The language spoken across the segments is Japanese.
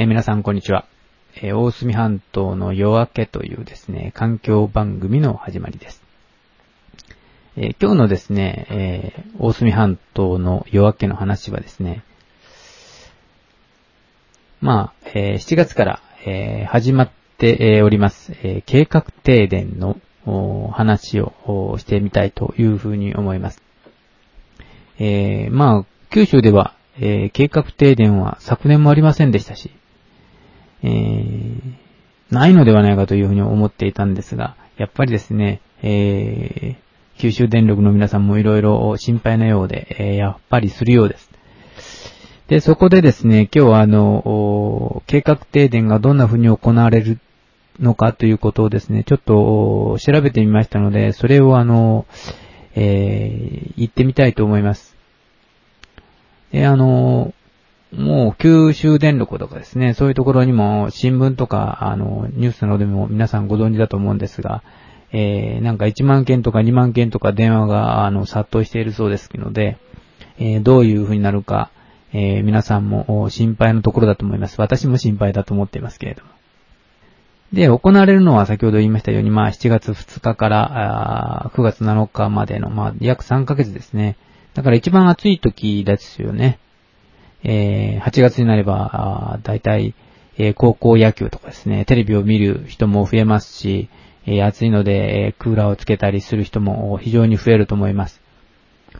えー皆さんこんにちは。えー大隅半島の夜明けというですね、環境番組の始まりです。えー今日のですね、え大隅半島の夜明けの話はですね、まあ、え7月から、え始まってえおります、え計画停電の話をしてみたいというふうに思います。えまあ、九州では、え計画停電は昨年もありませんでしたし、えーないのではないかというふうに思っていたんですが、やっぱりですね、えー九州電力の皆さんもいろいろ心配なようで、えーやっぱりするようです。で、そこでですね、今日はあの、計画停電がどんな風に行われるのかということをですね、ちょっと調べてみましたので、それをあの、えー言ってみたいと思います。で、あの、もう九州電力とかですね、そういうところにも新聞とか、あの、ニュースなどでも皆さんご存知だと思うんですが、えー、なんか1万件とか2万件とか電話が、あの、殺到しているそうですので、えーどういう風になるか、えー皆さんも心配のところだと思います。私も心配だと思っていますけれども。で、行われるのは先ほど言いましたように、まあ7月2日からあー9月7日までの、まあ約3ヶ月ですね。だから一番暑い時ですよね。えー8月になれば、大体、えー高校野球とかですね、テレビを見る人も増えますし、えー暑いので、えクーラーをつけたりする人も非常に増えると思います。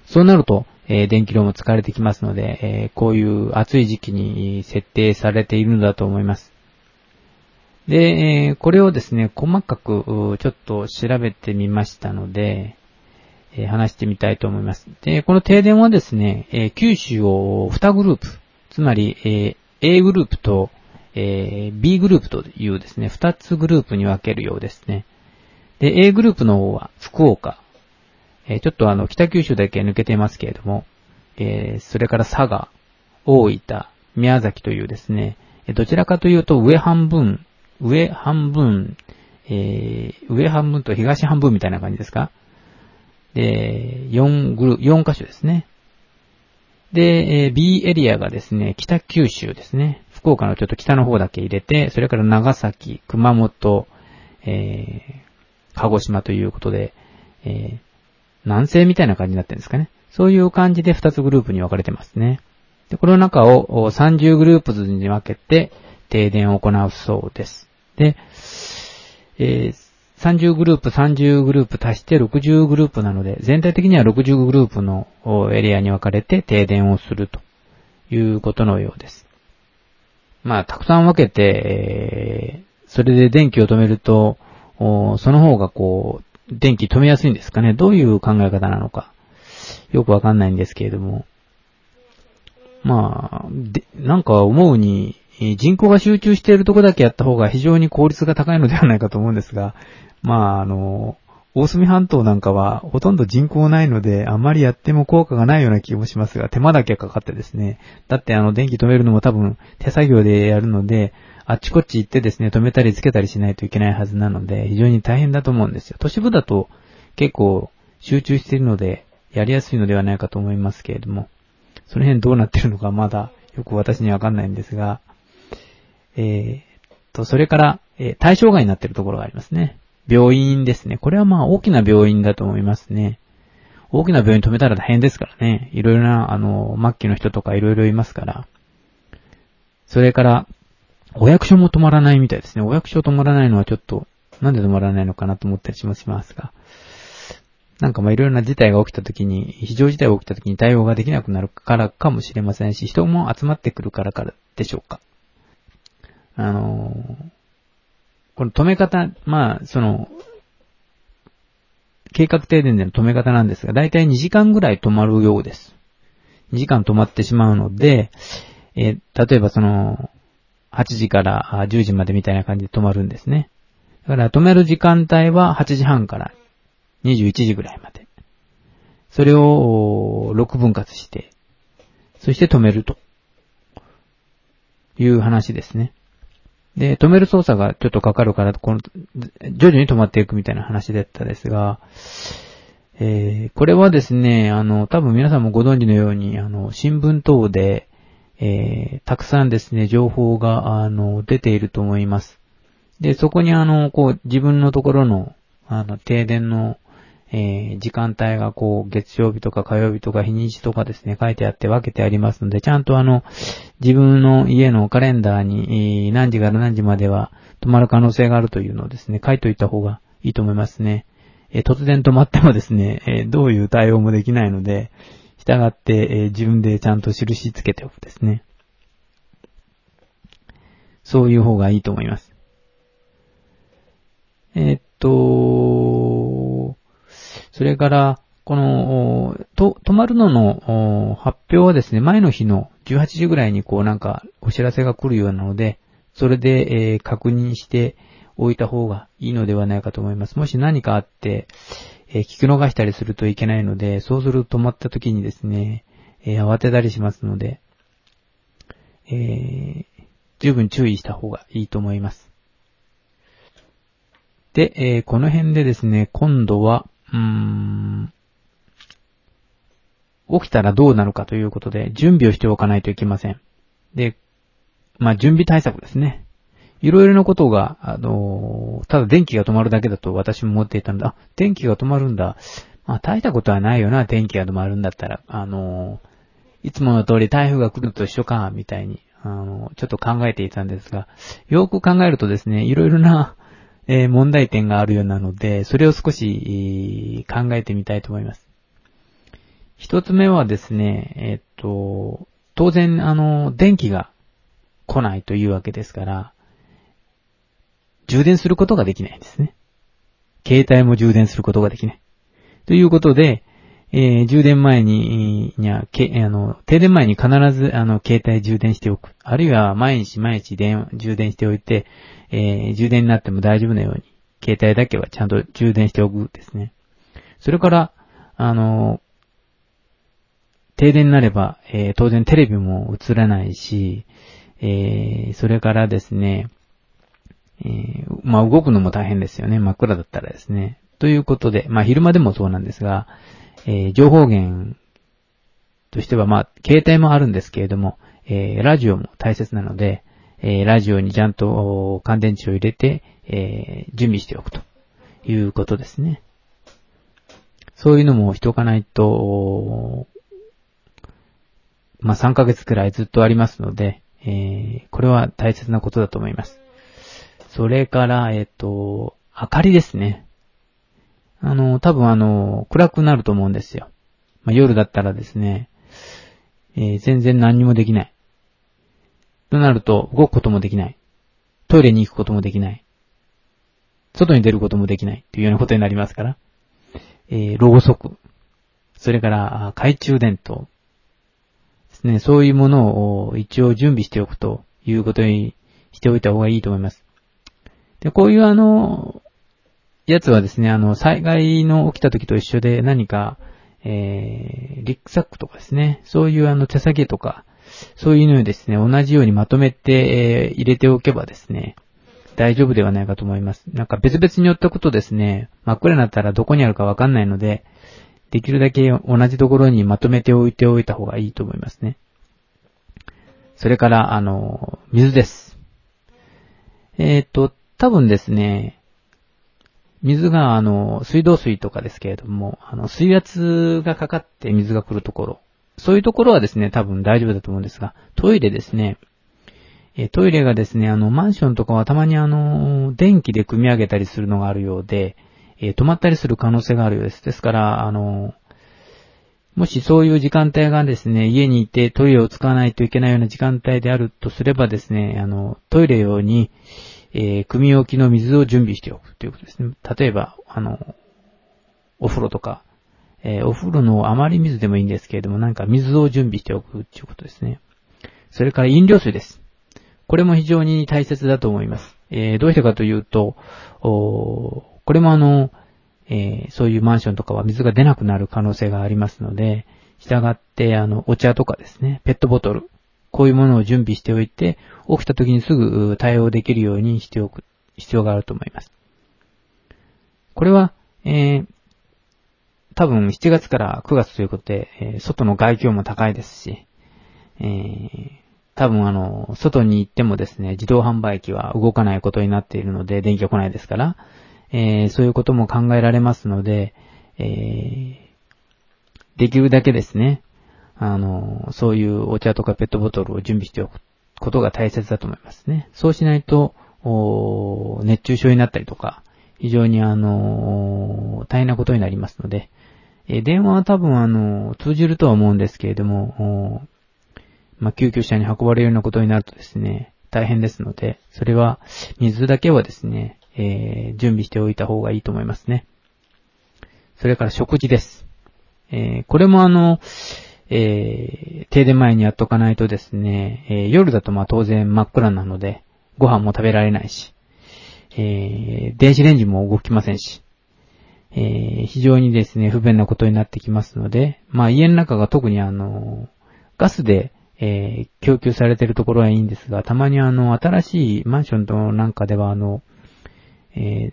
そうなると、え電気量も使われてきますので、えこういう暑い時期に設定されているのだと思います。で、えこれをですね、細かくちょっと調べてみましたので、え話してみたいと思います。で、この停電はですね、え九州を2グループ、つまり、え A グループと、え B グループというですね、2つグループに分けるようですね。で、A グループの方は福岡、えちょっとあの、北九州だけ抜けてますけれども、えそれから佐賀、大分、宮崎というですね、どちらかというと上半分、上半分、えー上半分と東半分みたいな感じですかで、4グル、4箇所ですね。で、B エリアがですね、北九州ですね。福岡のちょっと北の方だけ入れて、それから長崎、熊本、えー鹿児島ということで、えー南西みたいな感じになってるんですかね。そういう感じで2つグループに分かれてますね。で、この中を30グループずに分けて停電を行うそうです。で、えー30グループ、30グループ足して60グループなので、全体的には60グループのエリアに分かれて停電をするということのようです。まあ、たくさん分けて、それで電気を止めると、その方がこう、電気止めやすいんですかね。どういう考え方なのか。よくわかんないんですけれども。まあ、で、なんか思うに、人口が集中しているとこだけやった方が非常に効率が高いのではないかと思うんですが、まあ、あの、大隅半島なんかはほとんど人口ないので、あまりやっても効果がないような気もしますが、手間だけかかってですね。だってあの、電気止めるのも多分手作業でやるので、あっちこっち行ってですね、止めたりつけたりしないといけないはずなので、非常に大変だと思うんですよ。都市部だと結構集中しているので、やりやすいのではないかと思いますけれども、その辺どうなってるのかまだよく私にはわかんないんですが、えーっと、それから、えー対象外になっているところがありますね。病院ですね。これはまあ大きな病院だと思いますね。大きな病院止めたら大変ですからね。いろいろな、あの、末期の人とかいろいろいますから。それから、お役所も止まらないみたいですね。お役所止まらないのはちょっと、なんで止まらないのかなと思ったりしますが。なんかまあいろいろな事態が起きた時に、非常事態が起きた時に対応ができなくなるからかもしれませんし、人も集まってくるからからでしょうか。あのこの止め方、まあ、その、計画停電での止め方なんですが、だいたい2時間ぐらい止まるようです。2時間止まってしまうので、え例えばその、8時から10時までみたいな感じで止まるんですね。だから止める時間帯は8時半から21時ぐらいまで。それを6分割して、そして止めるという話ですね。で、止める操作がちょっとかかるから、この、徐々に止まっていくみたいな話だったですが、えーこれはですね、あの、多分皆さんもご存知のように、あの、新聞等で、えー、たくさんですね、情報が、あの、出ていると思います。で、そこにあの、こう、自分のところの、あの、停電の、えー、時間帯がこう、月曜日とか火曜日とか日にちとかですね、書いてあって分けてありますので、ちゃんとあの、自分の家のカレンダーに、何時から何時までは止まる可能性があるというのをですね、書いておいた方がいいと思いますね。えー、突然止まってもですね、えどういう対応もできないので、従って、え自分でちゃんと印つけておくですね。そういう方がいいと思います。えっと、それから、この、と、止まるのの発表はですね、前の日の18時ぐらいにこうなんかお知らせが来るようなので、それで、えー、確認しておいた方がいいのではないかと思います。もし何かあって、えー、聞き逃したりするといけないので、そうすると止まった時にですね、えー、慌てたりしますので、え十分注意した方がいいと思います。で、えこの辺でですね、今度は、うーん、起きたらどうなるかということで、準備をしておかないといけません。で、まあ、準備対策ですね。いろいろなことが、あの、ただ電気が止まるだけだと私も思っていたので、あ、電気が止まるんだ。まあ、大したことはないよな、電気が止まるんだったら。あの、いつもの通り台風が来ると一緒か、みたいに、あの、ちょっと考えていたんですが、よく考えるとですね、いろいろな、え問題点があるようなので、それを少し、考えてみたいと思います。一つ目はですね、えっと、当然、あの、電気が来ないというわけですから、充電することができないんですね。携帯も充電することができない。ということで、えー、充電前に、にゃ、け、あの、停電前に必ず、あの、携帯充電しておく。あるいは、毎日毎日電、充電しておいて、えー、充電になっても大丈夫なように、携帯だけはちゃんと充電しておくですね。それから、あの、停電になれば、えー、当然テレビも映らないし、えー、それからですね、えー、まあ、動くのも大変ですよね。真っ暗だったらですね。ということで、まあ、昼間でもそうなんですが、えー、情報源としては、まあ、携帯もあるんですけれども、えー、ラジオも大切なので、えー、ラジオにちゃんと乾電池を入れて、えー、準備しておくということですね。そういうのもしておかないと、まあ、3ヶ月くらいずっとありますので、え、これは大切なことだと思います。それから、えっ、と、明かりですね。あの、多分あの、暗くなると思うんですよ。まあ、夜だったらですね、えー、全然何にもできない。となると、動くこともできない。トイレに行くこともできない。外に出ることもできない。というようなことになりますから。えー、ろうそく。それから、懐中電灯。ですね、そういうものを一応準備しておくということにしておいた方がいいと思います。で、こういうあの、やつはですね、あの、災害の起きた時と一緒で何か、えー、リックサックとかですね、そういうあの手提げとか、そういうのをですね、同じようにまとめて、えー、入れておけばですね、大丈夫ではないかと思います。なんか別々に寄ったことですね、真っ暗になったらどこにあるかわかんないので、できるだけ同じところにまとめておいておいた方がいいと思いますね。それから、あの、水です。えっ、ー、と、多分ですね、水が、あの、水道水とかですけれども、あの、水圧がかかって水が来るところ、そういうところはですね、多分大丈夫だと思うんですが、トイレですね、えトイレがですね、あの、マンションとかはたまにあの、電気で組み上げたりするのがあるようで、え、止まったりする可能性があるようです。ですから、あの、もしそういう時間帯がですね、家にいてトイレを使わないといけないような時間帯であるとすればですね、あの、トイレ用に、えー、組み置きの水を準備しておくということですね。例えば、あの、お風呂とか、えー、お風呂の余り水でもいいんですけれども、なんか水を準備しておくということですね。それから飲料水です。これも非常に大切だと思います。えー、どうしてかというと、おこれもあの、えー、そういうマンションとかは水が出なくなる可能性がありますので、従って、あの、お茶とかですね、ペットボトル、こういうものを準備しておいて、起きた時にすぐ対応できるようにしておく必要があると思います。これは、えー、多分7月から9月ということで、えー、外の外気温も高いですし、えー、多分あの、外に行ってもですね、自動販売機は動かないことになっているので、電気が来ないですから、えー、そういうことも考えられますので、えー、できるだけですね、あの、そういうお茶とかペットボトルを準備しておくことが大切だと思いますね。そうしないと、熱中症になったりとか、非常にあの、大変なことになりますので、え電話は多分あの、通じるとは思うんですけれども、まあ、救急車に運ばれるようなことになるとですね、大変ですので、それは、水だけはですね、えー、準備しておいた方がいいと思いますね。それから食事です。えー、これもあの、えー、停電前にやっとかないとですね、えー、夜だとまあ当然真っ暗なので、ご飯も食べられないし、えー、電子レンジも動きませんし、えー、非常にですね、不便なことになってきますので、まあ家の中が特にあの、ガスで、えー、供給されているところはいいんですが、たまにあの、新しいマンションとなんかではあの、えー、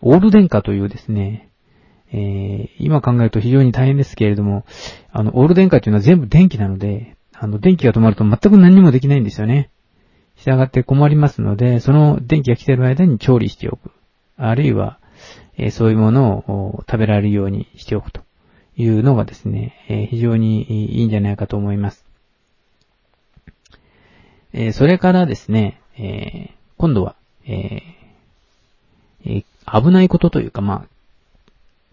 オール電化というですね、えー、今考えると非常に大変ですけれども、あの、オール電化というのは全部電気なので、あの、電気が止まると全く何もできないんですよね。従って困りますので、その電気が来てる間に調理しておく。あるいは、えー、そういうものを食べられるようにしておくというのがですね、えー、非常にいいんじゃないかと思います。えー、それからですね、え今度は、え危ないことというか、まあ、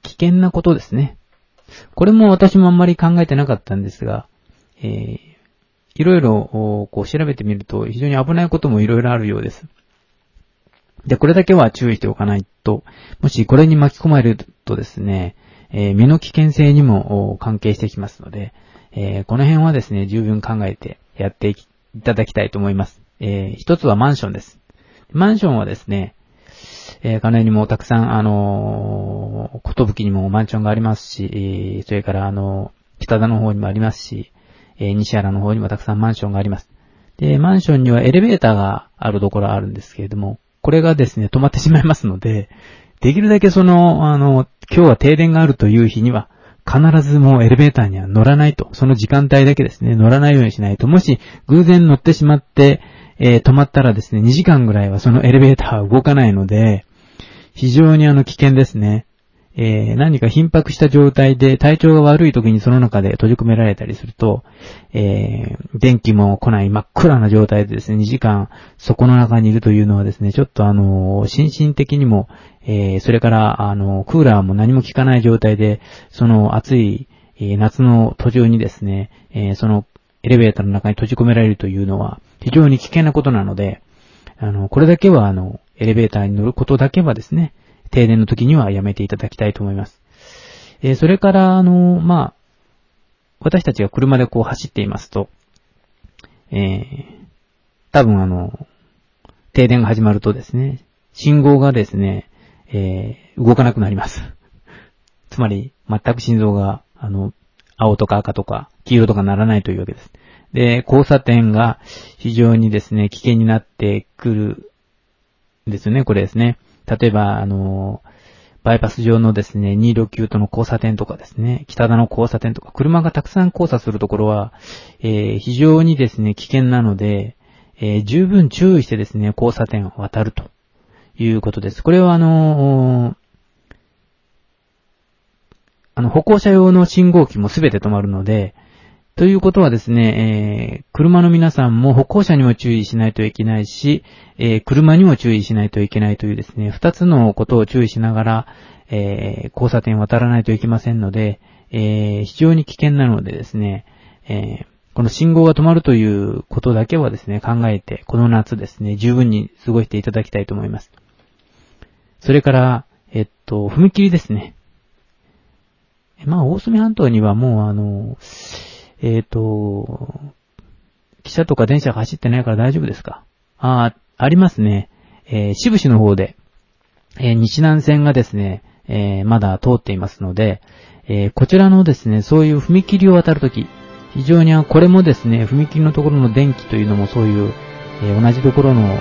危険なことですね。これも私もあんまり考えてなかったんですが、えー、いろいろこう調べてみると非常に危ないこともいろいろあるようです。で、これだけは注意しておかないと、もしこれに巻き込まれるとですね、えー、身の危険性にも関係してきますので、えー、この辺はですね、十分考えてやっていただきたいと思います。えー、一つはマンションです。マンションはですね、えー、金にもたくさん、あのー、ことぶきにもマンションがありますしえ、それから、あの、北田の方にもありますし、え、西原の方にもたくさんマンションがあります。で、マンションにはエレベーターがあるところあるんですけれども、これがですね、止まってしまいますので、できるだけその、あの、今日は停電があるという日には、必ずもうエレベーターには乗らないと。その時間帯だけですね、乗らないようにしないと。もし偶然乗ってしまって、えー、止まったらですね、2時間ぐらいはそのエレベーターは動かないので、非常にあの危険ですね。えー、何か頻迫した状態で体調が悪い時にその中で閉じ込められたりすると、えー、電気も来ない真っ暗な状態でですね、2時間そこの中にいるというのはですね、ちょっとあの、心身的にも、えー、それからあの、クーラーも何も効かない状態で、その暑い、え夏の途中にですね、えそのエレベーターの中に閉じ込められるというのは非常に危険なことなので、あの、これだけはあの、エレベーターに乗ることだけはですね、停電の時にはやめていただきたいと思います。えー、それから、あの、まあ、私たちが車でこう走っていますと、えー、多分あの、停電が始まるとですね、信号がですね、えー、動かなくなります。つまり、全く心臓が、あの、青とか赤とか黄色とかならないというわけです。で、交差点が非常にですね、危険になってくるですね、これですね。例えば、あの、バイパス上のですね、2路9との交差点とかですね、北田の交差点とか、車がたくさん交差するところは、えー、非常にですね、危険なので、えー、十分注意してですね、交差点を渡るということです。これはあのあの、歩行者用の信号機もすべて止まるので、ということはですね、えー、車の皆さんも歩行者にも注意しないといけないし、えー、車にも注意しないといけないというですね、二つのことを注意しながら、えー、交差点を渡らないといけませんので、えー非常に危険なのでですね、えーこの信号が止まるということだけはですね、考えて、この夏ですね、十分に過ごしていただきたいと思います。それから、えっと、踏切ですね。まあ、大隅半島にはもうあの、えっ、ー、と、汽車とか電車が走ってないから大丈夫ですか？あ、ありますね。えー、渋市の方で、えー、西南線がですね、えー、まだ通っていますので、えー、こちらのですね、そういう踏切を渡るとき、非常にこれもですね、踏切のところの電気というのもそういう、えー、同じところの